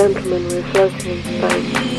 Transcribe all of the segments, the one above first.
Gentlemen, we're floating in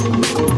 Thank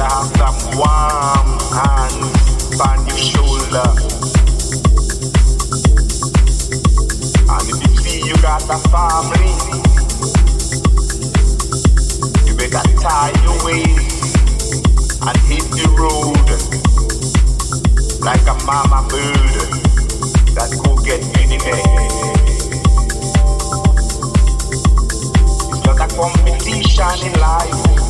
I have some warm hands on your shoulder. And if you see you got a family, you better tie your waist and hit the road like a mama bird that go get any day. It's not a competition in life.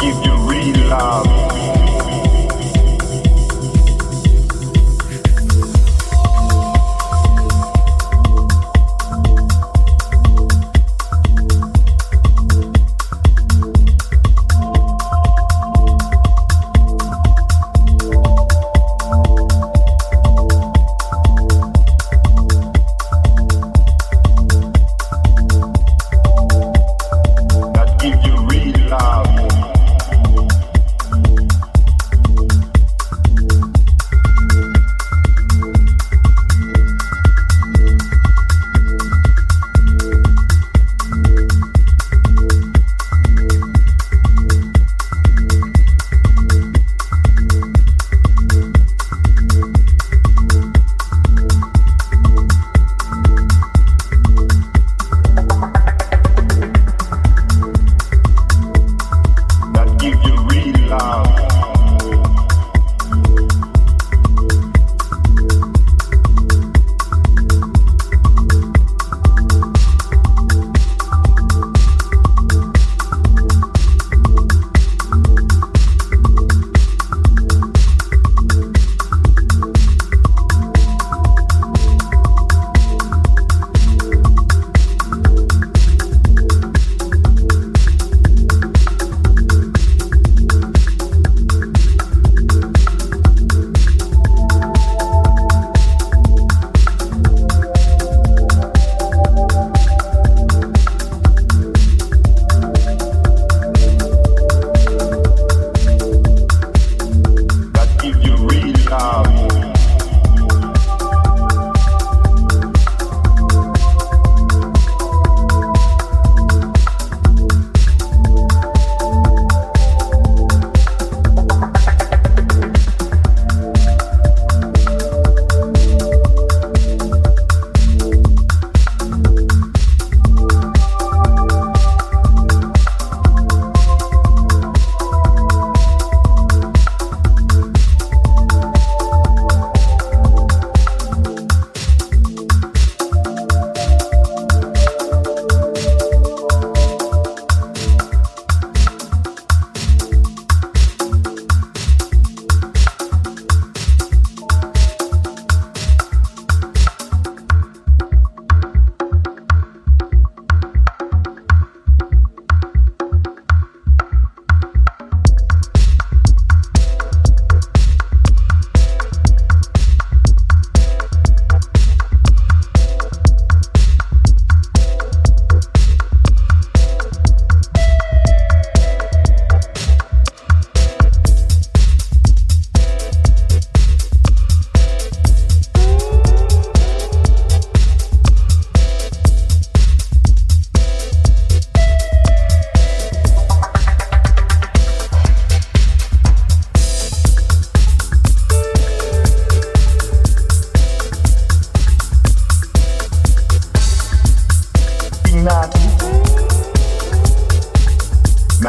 give you real love.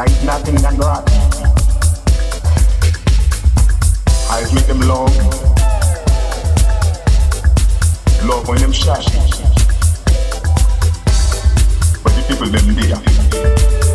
There is nothing that rock. I make them long, Love when them shot. But the people them there.